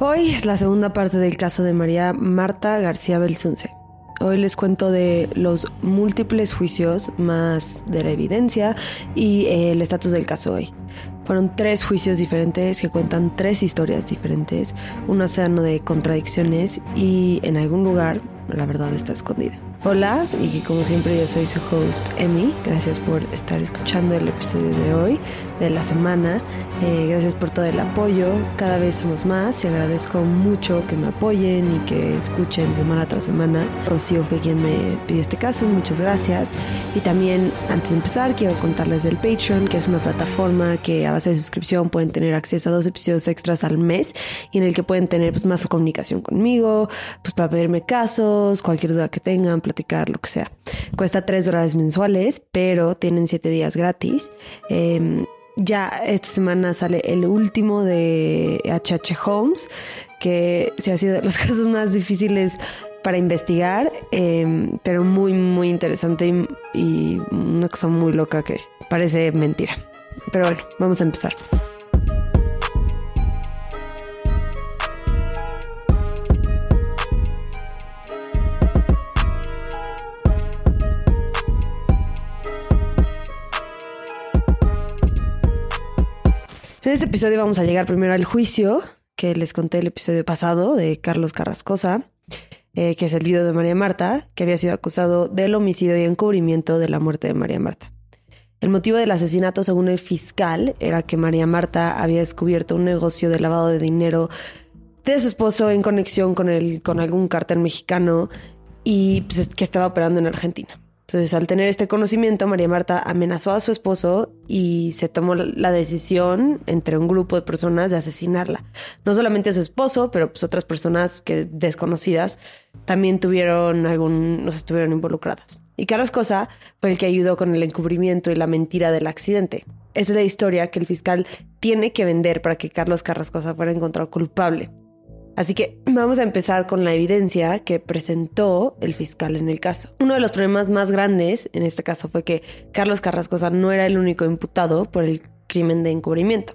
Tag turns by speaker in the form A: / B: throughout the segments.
A: Hoy es la segunda parte del caso de María Marta García Belsunce. Hoy les cuento de los múltiples juicios más de la evidencia y eh, el estatus del caso hoy. Fueron tres juicios diferentes que cuentan tres historias diferentes, un océano de contradicciones y en algún lugar la verdad está escondida. Hola, y como siempre yo soy su host Emi. Gracias por estar escuchando el episodio de hoy, de la semana. Eh, gracias por todo el apoyo. Cada vez somos más y agradezco mucho que me apoyen y que escuchen semana tras semana. Rocío fue quien me pidió este caso, muchas gracias. Y también, antes de empezar, quiero contarles del Patreon, que es una plataforma que a base de suscripción pueden tener acceso a dos episodios extras al mes y en el que pueden tener pues, más comunicación conmigo, pues para pedirme casos, cualquier duda que tengan, lo que sea. Cuesta 3 dólares mensuales, pero tienen 7 días gratis. Em, ya esta semana sale el último de HH Holmes, que se ha sido de los casos más difíciles para investigar, em, pero muy, muy interesante y, y una cosa muy loca que parece mentira. Pero bueno, vamos a empezar. En este episodio vamos a llegar primero al juicio que les conté el episodio pasado de Carlos Carrascosa, eh, que es el video de María Marta, que había sido acusado del homicidio y encubrimiento de la muerte de María Marta. El motivo del asesinato, según el fiscal, era que María Marta había descubierto un negocio de lavado de dinero de su esposo en conexión con, el, con algún cártel mexicano y pues, que estaba operando en Argentina. Entonces, al tener este conocimiento, María Marta amenazó a su esposo y se tomó la decisión entre un grupo de personas de asesinarla. No solamente a su esposo, pero pues otras personas que desconocidas también tuvieron algún, nos estuvieron involucradas. Y Carlos Cosa fue el que ayudó con el encubrimiento y la mentira del accidente. Esa es la historia que el fiscal tiene que vender para que Carlos Carrascosa fuera encontrado culpable. Así que vamos a empezar con la evidencia que presentó el fiscal en el caso. Uno de los problemas más grandes en este caso fue que Carlos Carrascosa no era el único imputado por el crimen de encubrimiento.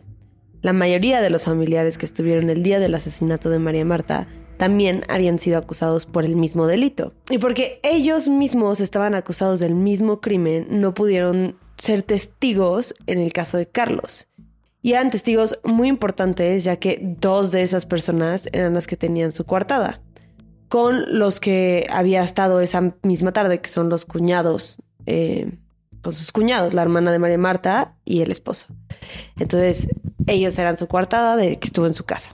A: La mayoría de los familiares que estuvieron el día del asesinato de María Marta también habían sido acusados por el mismo delito. Y porque ellos mismos estaban acusados del mismo crimen, no pudieron ser testigos en el caso de Carlos. Y eran testigos muy importantes, ya que dos de esas personas eran las que tenían su coartada, con los que había estado esa misma tarde, que son los cuñados, eh, con sus cuñados, la hermana de María Marta y el esposo. Entonces, ellos eran su coartada de que estuvo en su casa.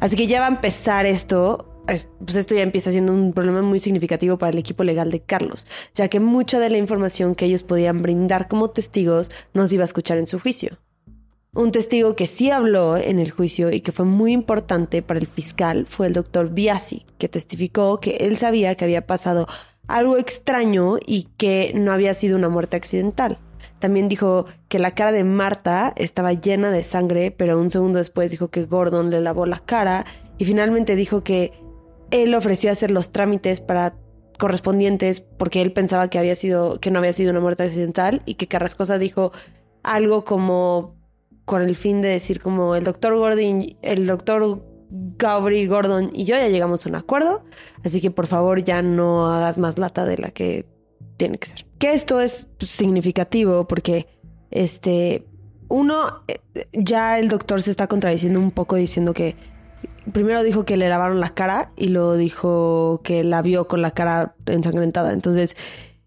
A: Así que ya va a empezar esto pues esto ya empieza siendo un problema muy significativo para el equipo legal de Carlos, ya que mucha de la información que ellos podían brindar como testigos nos iba a escuchar en su juicio. Un testigo que sí habló en el juicio y que fue muy importante para el fiscal fue el doctor Biasi, que testificó que él sabía que había pasado algo extraño y que no había sido una muerte accidental. También dijo que la cara de Marta estaba llena de sangre, pero un segundo después dijo que Gordon le lavó la cara y finalmente dijo que él ofreció hacer los trámites para correspondientes porque él pensaba que había sido que no había sido una muerte accidental y que Carrascosa dijo algo como con el fin de decir como el doctor Gordon, el doctor Gabri Gordon y yo ya llegamos a un acuerdo, así que por favor ya no hagas más lata de la que tiene que ser. Que esto es significativo porque este uno eh, ya el doctor se está contradiciendo un poco diciendo que primero dijo que le lavaron la cara y luego dijo que la vio con la cara ensangrentada. Entonces,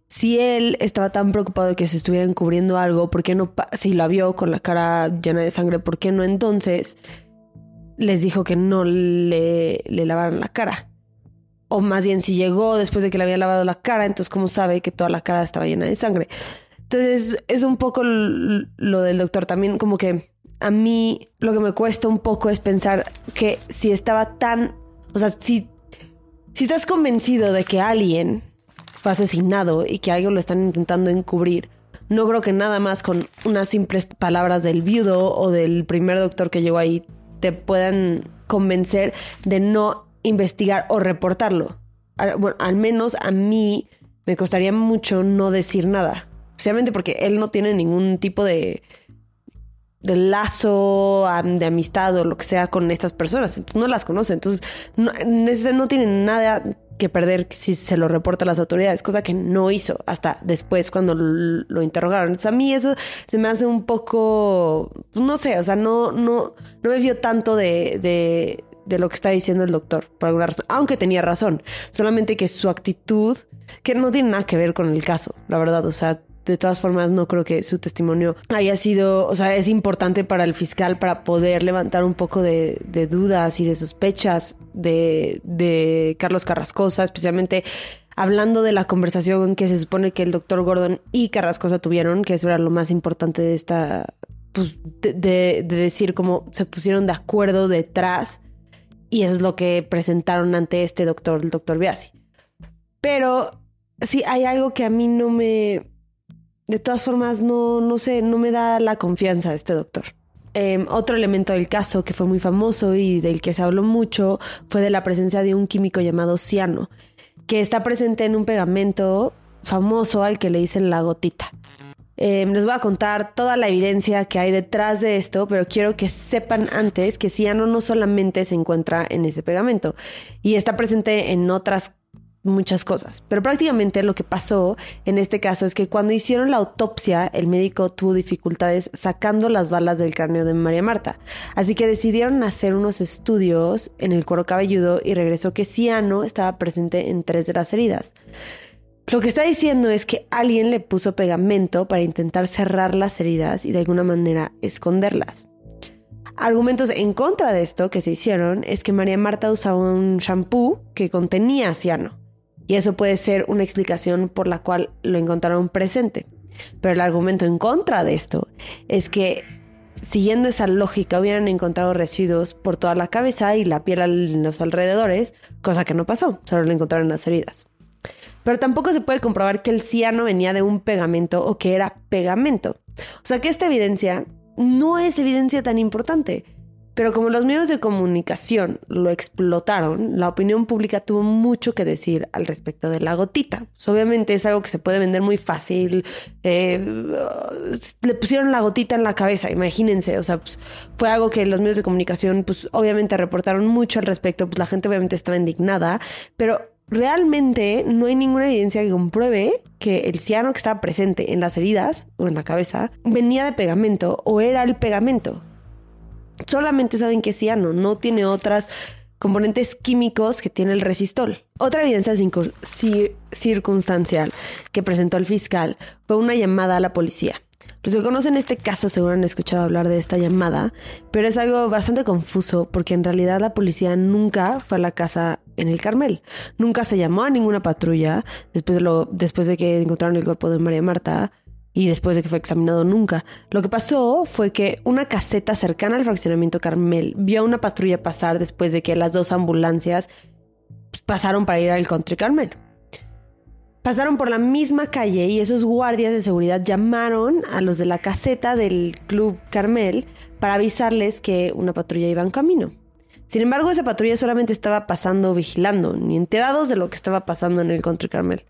A: si él estaba tan preocupado de que se estuviera encubriendo algo, ¿por qué no, si la vio con la cara llena de sangre, ¿por qué no entonces les dijo que no le, le lavaran la cara? O más bien, si llegó después de que le había lavado la cara, entonces ¿cómo sabe que toda la cara estaba llena de sangre? Entonces es un poco lo del doctor. También como que a mí lo que me cuesta un poco es pensar que si estaba tan, o sea, si, si estás convencido de que alguien asesinado y que algo lo están intentando encubrir. No creo que nada más con unas simples palabras del viudo o del primer doctor que llegó ahí te puedan convencer de no investigar o reportarlo. Bueno, al menos a mí me costaría mucho no decir nada. Especialmente porque él no tiene ningún tipo de lazo de amistad o lo que sea con estas personas. Entonces no las conoce. Entonces no, no tienen nada que perder si se lo reporta a las autoridades, cosa que no hizo hasta después cuando lo, interrogaron. Entonces a mí eso se me hace un poco, no sé, o sea, no, no, no me vio tanto de, de, de lo que está diciendo el doctor, por alguna razón, aunque tenía razón, solamente que su actitud, que no tiene nada que ver con el caso, la verdad, o sea, de todas formas, no creo que su testimonio haya sido, o sea, es importante para el fiscal para poder levantar un poco de, dudas y de sospechas de, de Carlos Carrascosa, especialmente hablando de la conversación que se supone que el doctor Gordon y Carrascosa tuvieron, que eso era lo más importante de esta, pues, de, de, decir cómo se pusieron de acuerdo detrás. Y eso es lo que presentaron ante este doctor, el doctor Biasi. Pero sí hay algo que a mí no me, de todas formas, no, no sé, no me da la confianza de este doctor. Em, otro elemento del caso que fue muy famoso y del que se habló mucho fue de la presencia de un químico llamado ciano, que está presente en un pegamento famoso al que le dicen la gotita. Em, les voy a contar toda la evidencia que hay detrás de esto, pero quiero que sepan antes que ciano no solamente se encuentra en ese pegamento y está presente en otras muchas cosas. Pero prácticamente lo que pasó en este caso es que cuando hicieron la autopsia, el médico tuvo dificultades sacando las balas del cráneo de María Marta. Así que decidieron hacer unos estudios en el cuero cabelludo y regresó que ciano estaba presente en tres de las heridas. Lo que está diciendo es que alguien le puso pegamento para intentar cerrar las heridas y de alguna manera esconderlas. Argumentos en contra de esto que se hicieron es que María Marta usaba un shampoo que contenía ciano. Y eso puede ser una explicación por la cual lo encontraron presente. Pero el argumento en contra de esto es que siguiendo esa lógica hubieran encontrado residuos por toda la cabeza y la piel en los alrededores, cosa que no pasó, solo lo encontraron en las heridas. Pero tampoco se puede comprobar que el ciano venía de un pegamento o que era pegamento. O sea que esta evidencia no es evidencia tan importante. Pero como los medios de comunicación lo explotaron, la opinión pública tuvo mucho que decir al respecto de la gotita. Pues, obviamente es algo que se puede vender muy fácil. Eh, le pusieron la gotita en la cabeza, imagínense. O sea, pues, fue algo que los medios de comunicación, pues obviamente reportaron mucho al respecto. Pues la gente obviamente estaba indignada, pero realmente no hay ninguna evidencia que compruebe que el ciano que estaba presente en las heridas o en la cabeza venía de pegamento o era el pegamento solamente saben que es ciano, no tiene otras componentes químicos que tiene el resistol. Otra evidencia circunstancial que presentó el fiscal fue una llamada a la policía. Los que conocen este caso seguro han escuchado hablar de esta llamada, pero es algo bastante confuso porque en realidad la policía nunca fue a la casa en el Carmel. Nunca se llamó a ninguna patrulla después de, lo, después de que encontraron el cuerpo de María Marta y después de que fue examinado nunca. Lo que pasó fue que una caseta cercana al fraccionamiento Carmel vio a una patrulla pasar después de que las dos ambulancias pasaron para ir al Country Carmel. Pasaron por la misma calle y esos guardias de seguridad llamaron a los de la caseta del Club Carmel para avisarles que una patrulla iba en camino. Sin embargo, esa patrulla solamente estaba pasando vigilando, ni enterados de lo que estaba pasando en el Country Carmel.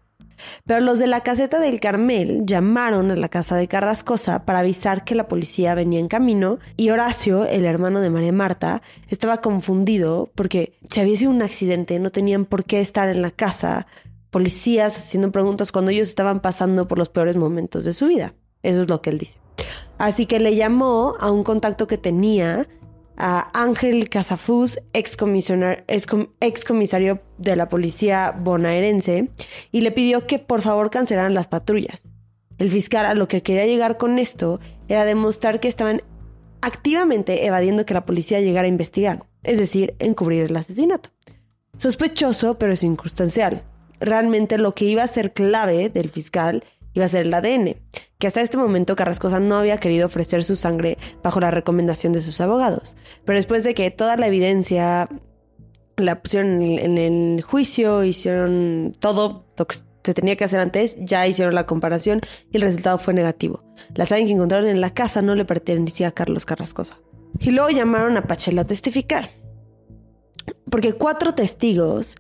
A: Pero los de la caseta del Carmel llamaron a la casa de Carrascosa para avisar que la policía venía en camino y Horacio, el hermano de María Marta, estaba confundido porque si había sido un accidente no tenían por qué estar en la casa policías haciendo preguntas cuando ellos estaban pasando por los peores momentos de su vida. Eso es lo que él dice. Así que le llamó a un contacto que tenía a Ángel Casafuz, ex comisario de la policía bonaerense, y le pidió que por favor cancelaran las patrullas. El fiscal a lo que quería llegar con esto era demostrar que estaban activamente evadiendo que la policía llegara a investigar, es decir, encubrir el asesinato. Sospechoso, pero circunstancial. Realmente lo que iba a ser clave del fiscal iba a ser el ADN, que hasta este momento Carrascosa no había querido ofrecer su sangre bajo la recomendación de sus abogados. Pero después de que toda la evidencia la pusieron en el juicio, hicieron todo lo que se tenía que hacer antes, ya hicieron la comparación y el resultado fue negativo. La sangre que encontraron en la casa no le pertenecía a Carlos Carrascosa. Y luego llamaron a Pachela a testificar. Porque cuatro testigos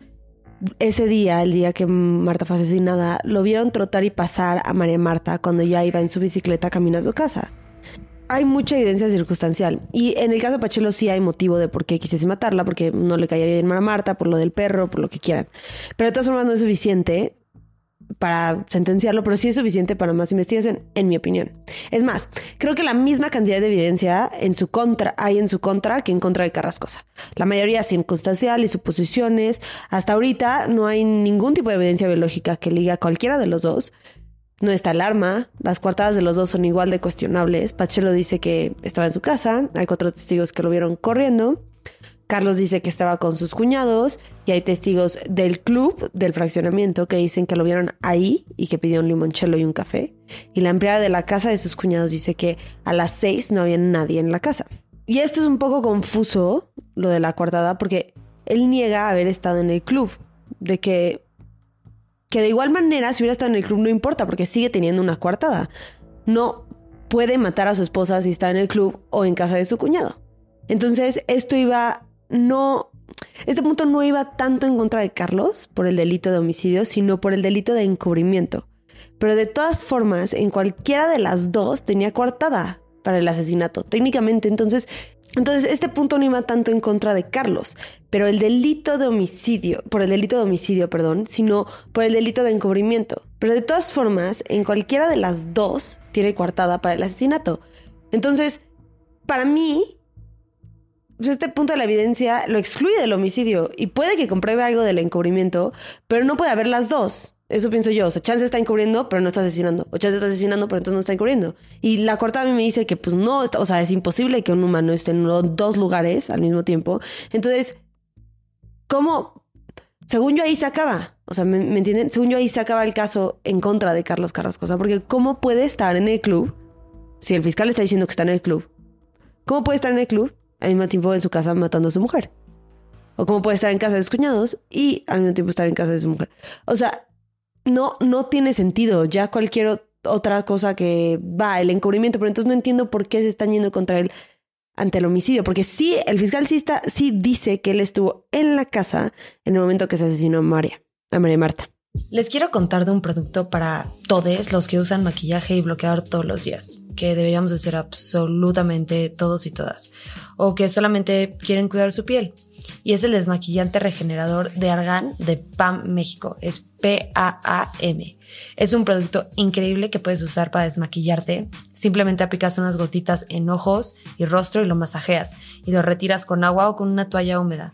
A: ese día, el día que Marta fue asesinada, lo vieron trotar y pasar a María Marta cuando ya iba en su bicicleta camino a su casa. Hay mucha evidencia circunstancial. Y en el caso de Pachelo sí hay motivo de por qué quisiese matarla, porque no le caía bien a Marta, por lo del perro, por lo que quieran. Pero de todas formas no es suficiente para sentenciarlo, pero sí es suficiente para más investigación, en mi opinión. Es más, creo que la misma cantidad de evidencia en su contra hay en su contra que en contra de Carrascosa. La mayoría circunstancial y suposiciones. Hasta ahorita no hay ningún tipo de evidencia biológica que liga a cualquiera de los dos. No está el arma, las coartadas de los dos son igual de cuestionables. Pachelo dice que estaba en su casa, hay cuatro testigos que lo vieron corriendo. Carlos dice que estaba con sus cuñados y hay testigos del club, del fraccionamiento, que dicen que lo vieron ahí y que pidió un limoncello y un café. Y la empleada de la casa de sus cuñados dice que a las seis no había nadie en la casa. Y esto es un poco confuso, lo de la coartada, porque él niega haber estado en el club. De que, que de igual manera, si hubiera estado en el club no importa, porque sigue teniendo una coartada. No puede matar a su esposa si está en el club o en casa de su cuñado. Entonces, esto iba no, este punto no iba tanto en contra de Carlos por el delito de homicidio, sino por el delito de encubrimiento. Pero de todas formas, en cualquiera de las dos tenía coartada para el asesinato, técnicamente. Entonces, entonces este punto no iba tanto en contra de Carlos, pero el delito de homicidio, por el delito de homicidio, perdón, sino por el delito de encubrimiento. Pero de todas formas, en cualquiera de las dos tiene coartada para el asesinato. Entonces, para mí, pues este punto de la evidencia lo excluye del homicidio y puede que compruebe algo del encubrimiento, pero no puede haber las dos. Eso pienso yo. O sea, Chance está encubriendo, pero no está asesinando. O Chance está asesinando, pero entonces no está encubriendo. Y la corta a mí me dice que, pues no, o sea, es imposible que un humano esté en dos lugares al mismo tiempo. Entonces, ¿cómo? Según yo ahí se acaba. O sea, ¿me, ¿me, entienden? Según yo ahí se acaba el caso en contra de Carlos Carrascosa. Porque ¿cómo puede estar en el club si el fiscal está diciendo que está en el club? ¿Cómo puede estar en el club al mismo tiempo en su casa matando a su mujer. O como puede estar en casa de sus cuñados y al mismo tiempo estar en casa de su mujer. O sea, no, no tiene sentido. Ya cualquier otra cosa que va, el encubrimiento, pero entonces no entiendo por qué se están yendo contra él ante el homicidio. Porque sí, el fiscal sí, está, sí dice que él estuvo en la casa en el momento que se asesinó a María, a María Marta.
B: Les quiero contar de un producto para todos los que usan maquillaje y bloqueador todos los días, que deberíamos de ser absolutamente todos y todas, o que solamente quieren cuidar su piel. Y es el desmaquillante regenerador de Argan de PAM México. Es P-A-A-M. Es un producto increíble que puedes usar para desmaquillarte. Simplemente aplicas unas gotitas en ojos y rostro y lo masajeas y lo retiras con agua o con una toalla húmeda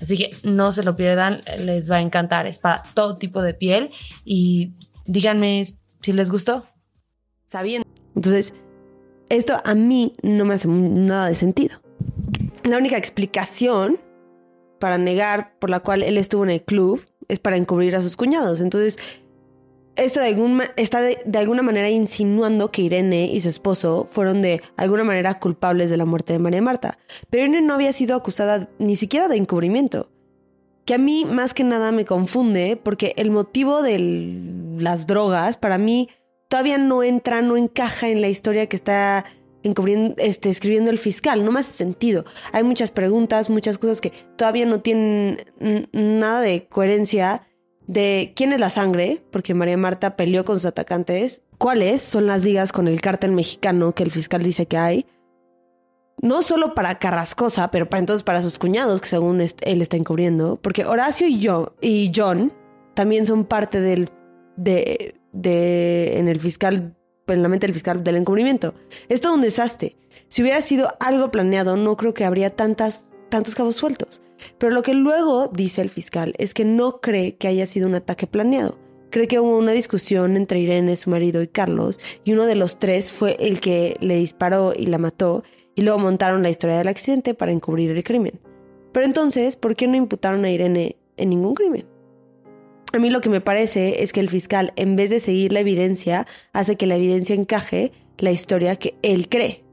B: Así que no se lo pierdan, les va a encantar. Es para todo tipo de piel y díganme si les gustó.
A: Sabiendo. Entonces, esto a mí no me hace nada de sentido. La única explicación para negar por la cual él estuvo en el club es para encubrir a sus cuñados. Entonces, esto de está de, alguna manera insinuando que Irene y su esposo fueron de alguna manera culpables de la muerte de María Marta. Pero Irene no había sido acusada ni siquiera de encubrimiento. Que a mí más que nada me confunde porque el motivo de las drogas para mí todavía no entra, no encaja en la historia que está encubriendo, este, escribiendo el fiscal. No me hace sentido. Hay muchas preguntas, muchas cosas que todavía no tienen nada de coherencia de quién es la sangre, porque María Marta peleó con sus atacantes, cuáles son las ligas con el cártel mexicano que el fiscal dice que hay, no solo para Carrascosa, pero para entonces para sus cuñados, que según él está encubriendo, porque Horacio y John también son parte del de, de en el fiscal en la mente del fiscal del encubrimiento. Es todo un desastre. Si hubiera sido algo planeado, no creo que habría tantas tantos cabos sueltos. Pero lo que luego dice el fiscal es que no cree que haya sido un ataque planeado. Cree que hubo una discusión entre Irene, su marido, y Carlos, y uno de los tres fue el que le disparó y la mató, y luego montaron la historia del accidente para encubrir el crimen. Pero entonces, ¿por qué no imputaron a Irene en ningún crimen? A mí lo que me parece es que el fiscal, en vez de seguir la evidencia, hace que la evidencia encaje la historia que él cree.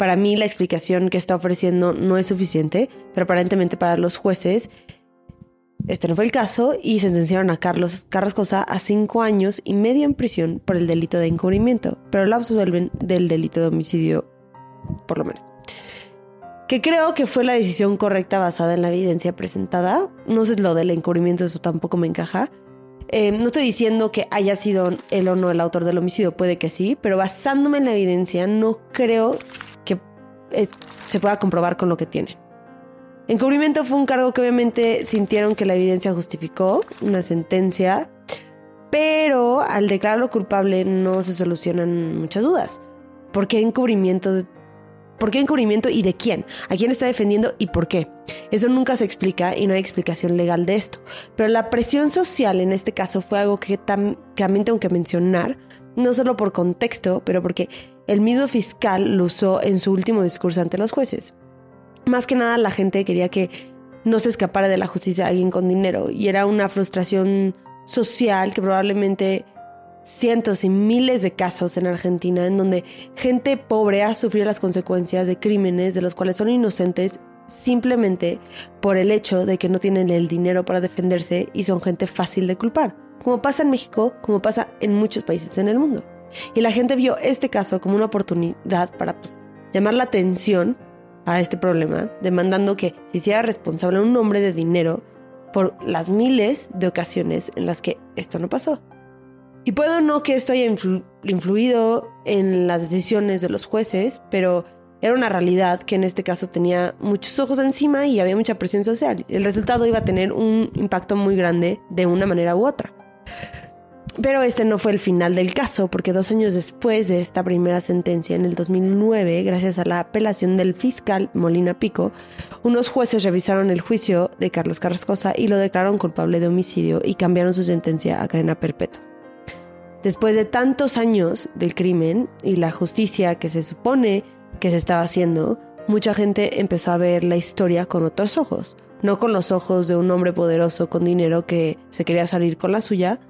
A: Para mí la explicación que está ofreciendo no es suficiente, pero aparentemente para los jueces este no fue el caso y sentenciaron a Carlos Carrascosa a cinco años y medio en prisión por el delito de encubrimiento, pero lo absuelven del delito de homicidio, por lo menos. Que creo que fue la decisión correcta basada en la evidencia presentada. No sé lo del encubrimiento, eso tampoco me encaja. Eh, no estoy diciendo que haya sido él o no el autor del homicidio, puede que sí, pero basándome en la evidencia, no creo eh, se pueda comprobar con lo que tienen. Encubrimiento fue un cargo que obviamente sintieron que la evidencia justificó, una sentencia, pero al declararlo culpable no se solucionan muchas dudas. ¿Por qué encubrimiento? ¿Por qué encubrimiento y de quién? ¿A quién está defendiendo y por qué? Eso nunca se explica y no hay explicación legal de esto. Pero la presión social en este caso fue algo que también tengo que mencionar, no solo por contexto, pero porque el mismo fiscal lo usó en su último discurso ante los jueces. Más que nada la gente quería que no se escapara de la justicia alguien con dinero y era una frustración social que probablemente cientos y miles de casos en Argentina en donde gente pobre ha sufrido las consecuencias de crímenes de los cuales son inocentes simplemente por el hecho de que no tienen el dinero para defenderse y son gente fácil de culpar, como pasa en México, como pasa en muchos países en el mundo. Y la gente vio este caso como una oportunidad para pues, llamar la atención a este problema, demandando que se hiciera responsable un hombre de dinero por las miles de ocasiones en las que esto no pasó. Y puedo no que esto haya influido en las decisiones de los jueces, pero era una realidad que en este caso tenía muchos ojos encima y había mucha presión social. El resultado iba a tener un impacto muy grande de una manera u otra. Pero este no fue el final del caso, porque dos años después de esta primera sentencia, en el 2009, gracias a la apelación del fiscal Molina Pico, unos jueces revisaron el juicio de Carlos Carrascosa y lo declararon culpable de homicidio y cambiaron su sentencia a cadena perpetua. Después de tantos años del crimen y la justicia que se supone que se estaba haciendo, mucha gente empezó a ver la historia con otros ojos, no con los ojos de un hombre poderoso con dinero que se quería salir con la suya,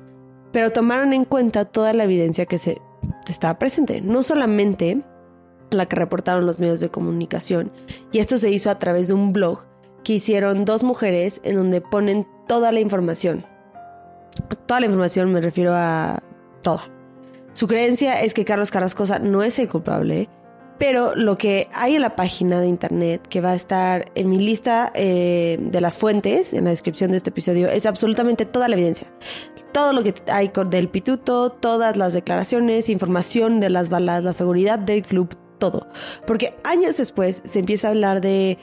A: pero tomaron en cuenta toda la evidencia que se estaba presente, no solamente la que reportaron los medios de comunicación, y esto se hizo a través de un blog que hicieron dos mujeres en donde ponen toda la información. Toda la información me refiero a toda. Su creencia es que Carlos Carrascosa no es el culpable, pero lo que hay en la página de internet, que va a estar en mi lista eh, de las fuentes, en la descripción de este episodio, es absolutamente toda la evidencia. Todo lo que hay del pituto, todas las declaraciones, información de las balas, la seguridad del club, todo. Porque años después se empieza a hablar de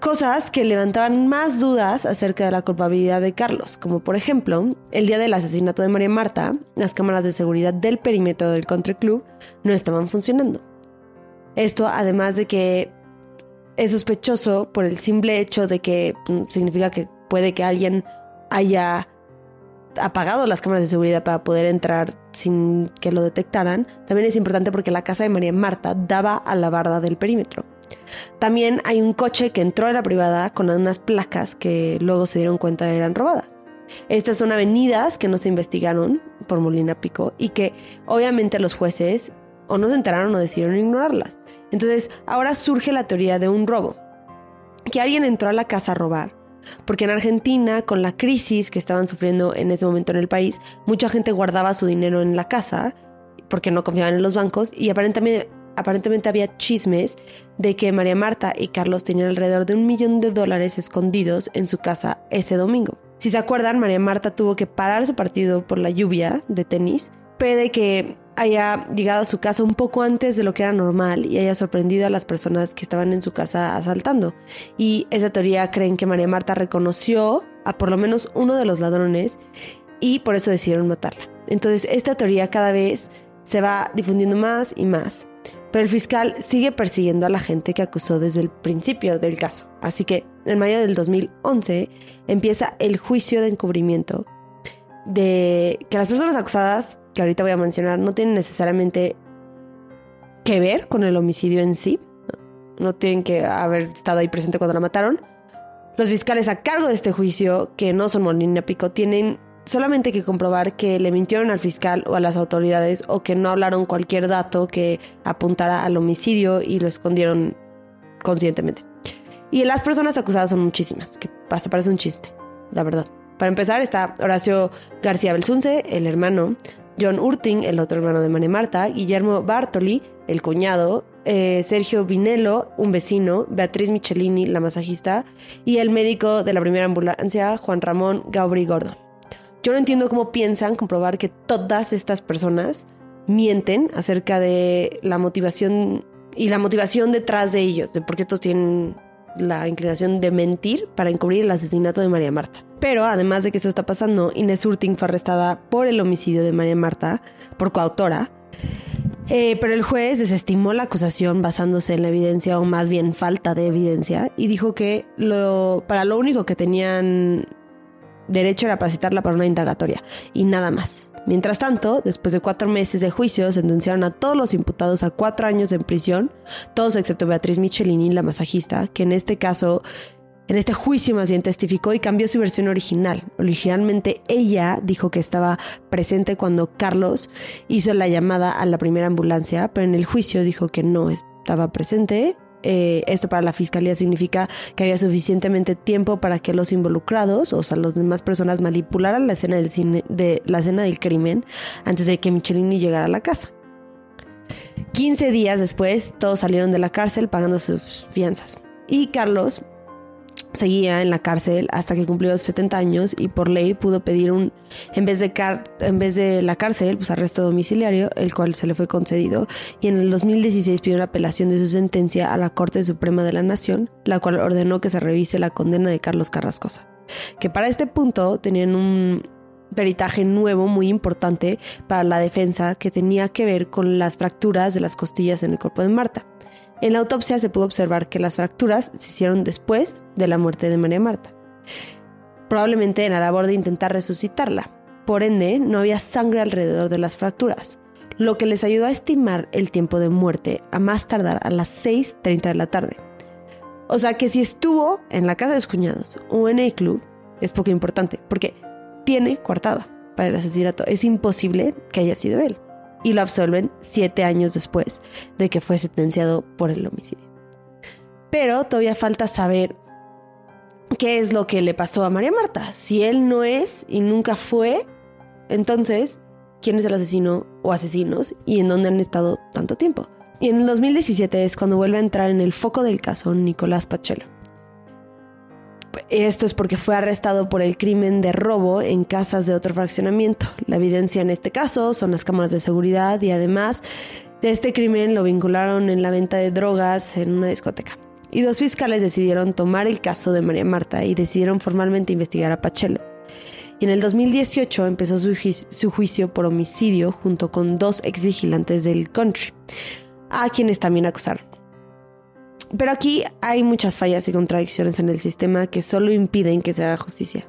A: cosas que levantaban más dudas acerca de la culpabilidad de Carlos, como por ejemplo, el día del asesinato de María Marta, las cámaras de seguridad del perímetro del country club no estaban funcionando. Esto además de que es sospechoso por el simple hecho de que mm, significa que puede que alguien haya apagado las cámaras de seguridad para poder entrar sin que lo detectaran. También es importante porque la casa de María Marta daba a la barda del perímetro. También hay un coche que entró a la privada con unas placas que luego se dieron cuenta eran robadas. Estas son avenidas que no se investigaron por Molina Pico y que obviamente los jueces o no se enteraron o decidieron ignorarlas. Entonces, ahora surge la teoría de un robo. Que alguien entró a la casa a robar. Porque en Argentina, con la crisis que estaban sufriendo en ese momento en el país, mucha gente guardaba su dinero en la casa porque no confiaban en los bancos y aparentemente, aparentemente había chismes de que María Marta y Carlos tenían alrededor de un millón de dólares escondidos en su casa ese domingo. Si se acuerdan, María Marta tuvo que parar su partido por la lluvia de tenis. Puede que haya llegado a su casa un poco antes de lo que era normal y haya sorprendido a las personas que estaban en su casa asaltando. Y esa teoría creen que María Marta reconoció a por lo menos uno de los ladrones y por eso decidieron matarla. Entonces esta teoría cada vez se va difundiendo más y más. pero el fiscal sigue persiguiendo a la gente que acusó desde el principio del caso. Así que en mayo del 2011 empieza el juicio de encubrimiento de que las personas acusadas, que ahorita voy a mencionar, no tienen necesariamente que ver con el homicidio en sí, no tienen que haber estado ahí presente cuando la mataron. Los fiscales a cargo de este juicio, que no son Molina Pico, tienen solamente que comprobar que le mintieron al fiscal o a las autoridades o que no hablaron cualquier dato que apuntara al homicidio y lo escondieron conscientemente. Y las personas acusadas son muchísimas, que hasta parece un chiste, la verdad. Para empezar está Horacio García Belsunce, el hermano, John Urting, el otro hermano de María Marta, Guillermo Bartoli, el cuñado, eh, Sergio Vinelo, un vecino, Beatriz Michelini, la masajista, y el médico de la primera ambulancia, Juan Ramón Gaubri Gordo. Yo no entiendo cómo piensan comprobar que todas estas personas mienten acerca de la motivación y la motivación detrás de ellos, de por qué todos tienen la inclinación de mentir para encubrir el asesinato de María Marta. Pero además de que eso está pasando, Inés Urting fue arrestada por el homicidio de María Marta, por coautora. Eh, pero el juez desestimó la acusación basándose en la evidencia, o más bien falta de evidencia, y dijo que para lo único que tenían derecho era para citarla para una indagatoria, y nada más. Mientras tanto, después de cuatro meses de juicio, sentenciaron a todos los imputados a cuatro años en prisión, todos excepto Beatriz Michelini, la masajista, que en este caso, en este juicio más bien testificó y cambió su versión original. Originalmente ella dijo que estaba presente cuando Carlos hizo la llamada a la primera ambulancia, pero en el juicio dijo que no estaba presente eh, esto para la fiscalía significa que había suficientemente tiempo para que los involucrados, o sea, las demás personas manipularan la escena del cine, de la escena del crimen antes de que Michelini llegara a la casa. 15 días después, todos salieron de la cárcel pagando sus fianzas. Y Carlos seguía en la cárcel hasta que cumplió 70 años y por ley pudo pedir un, en vez de, en vez de la cárcel, pues arresto domiciliario, el cual se le fue concedido, y en el 2016 pidió una apelación de su sentencia a la Corte Suprema de la Nación, la cual ordenó que se revise la condena de Carlos Carrascosa, que para este punto tenían un peritaje nuevo muy importante para la defensa que tenía que ver con las fracturas de las costillas en el cuerpo de Marta. En la autopsia se pudo observar que las fracturas se hicieron después de la muerte de María Marta, probablemente en la labor de intentar resucitarla. Por ende, no había sangre alrededor de las fracturas, lo que les ayudó a estimar el tiempo de muerte a más tardar a las 6.30 de la tarde. O sea que si estuvo en la casa de los cuñados o en el club, es poco importante, porque tiene coartada para el asesinato. Es imposible que haya sido él y lo absolven siete años después de que fue sentenciado por el homicidio. Pero todavía falta saber qué es lo que le pasó a María Marta. Si él no es y nunca fue, entonces, ¿quién es el asesino o asesinos y en dónde han estado tanto tiempo? Y en el 2017 es cuando vuelve a entrar en el foco del caso Nicolás Pachelo. Esto es porque fue arrestado por el crimen de robo en casas de otro fraccionamiento. La evidencia en este caso son las cámaras de seguridad y además de este crimen lo vincularon en la venta de drogas en una discoteca. Y dos fiscales decidieron tomar el caso de María Marta y decidieron formalmente investigar a Pachelo. Y en el 2018 empezó su, juicio por homicidio junto con dos exvigilantes del country, a quienes también acusaron. Pero aquí hay muchas fallas y contradicciones en el sistema que solo impiden que se haga justicia.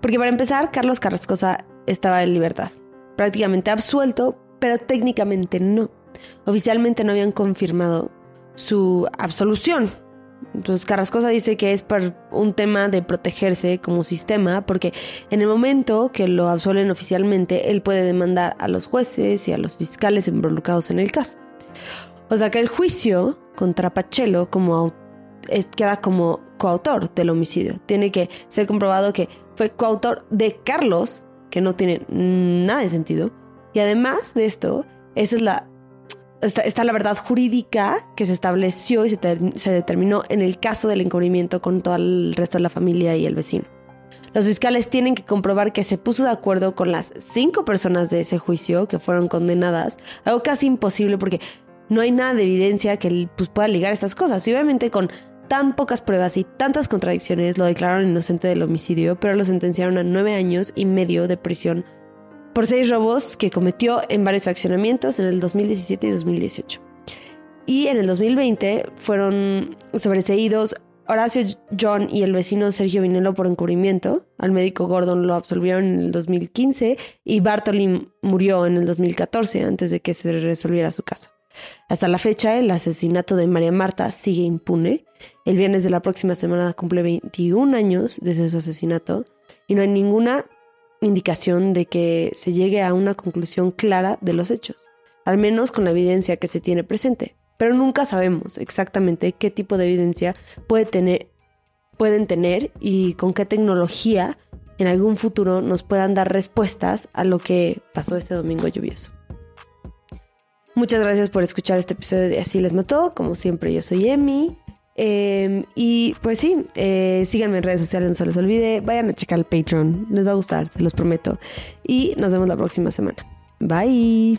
A: Porque para empezar, Carlos Carrascosa estaba en libertad, prácticamente absuelto, pero técnicamente no. Oficialmente no habían confirmado su absolución. Entonces Carrascosa dice que es por un tema de protegerse como sistema, porque en el momento que lo absuelven oficialmente, él puede demandar a los jueces y a los fiscales involucrados en el caso. O sea que el juicio contra Pachelo como queda como coautor del homicidio. Tiene que ser comprobado que fue coautor de Carlos, que no tiene nada de sentido. Y además de esto, esa es la está, la verdad jurídica que se estableció y se, se, determinó en el caso del encubrimiento con todo el resto de la familia y el vecino. Los fiscales tienen que comprobar que se puso de acuerdo con las cinco personas de ese juicio que fueron condenadas, algo casi imposible porque no hay nada de evidencia que pues, pueda ligar estas cosas. Y obviamente con tan pocas pruebas y tantas contradicciones lo declararon inocente del homicidio, pero lo sentenciaron a nueve años y medio de prisión por seis robos que cometió en varios accionamientos en el 2017 y 2018. Y en el 2020 fueron sobreseídos Horacio John y el vecino Sergio Vinelo por encubrimiento. Al médico Gordon lo absolvieron en el 2015 y Bartoli murió en el 2014 antes de que se resolviera su caso. Hasta la fecha, el asesinato de María Marta sigue impune. El viernes de la próxima semana cumple 21 años desde su asesinato y no hay ninguna indicación de que se llegue a una conclusión clara de los hechos, al menos con la evidencia que se tiene presente. Pero nunca sabemos exactamente qué tipo de evidencia puede tener, pueden tener y con qué tecnología en algún futuro nos puedan dar respuestas a lo que pasó este domingo lluvioso. Muchas gracias por escuchar este episodio de Así les mató. Como siempre, yo soy Emi. Em, y pues sí, eh, síganme en redes sociales, no se les olvide. Vayan a checar el Patreon, les va a gustar, se los prometo. Y nos vemos la próxima semana. Bye.